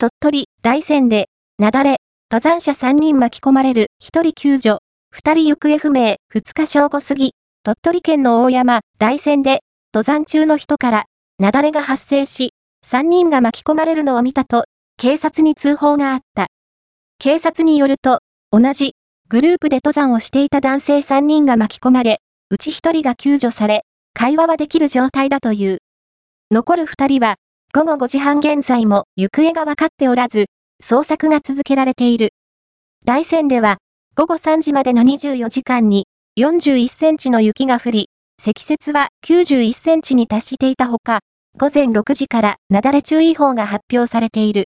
鳥取、大山で、雪崩、登山者3人巻き込まれる、1人救助、2人行方不明、2日正午過ぎ、鳥取県の大山、大山で、登山中の人から、雪崩が発生し、3人が巻き込まれるのを見たと、警察に通報があった。警察によると、同じ、グループで登山をしていた男性3人が巻き込まれ、うち1人が救助され、会話はできる状態だという。残る2人は、午後5時半現在も行方が分かっておらず、捜索が続けられている。大山では、午後3時までの24時間に41センチの雪が降り、積雪は91センチに達していたほか、午前6時からなだれ注意報が発表されている。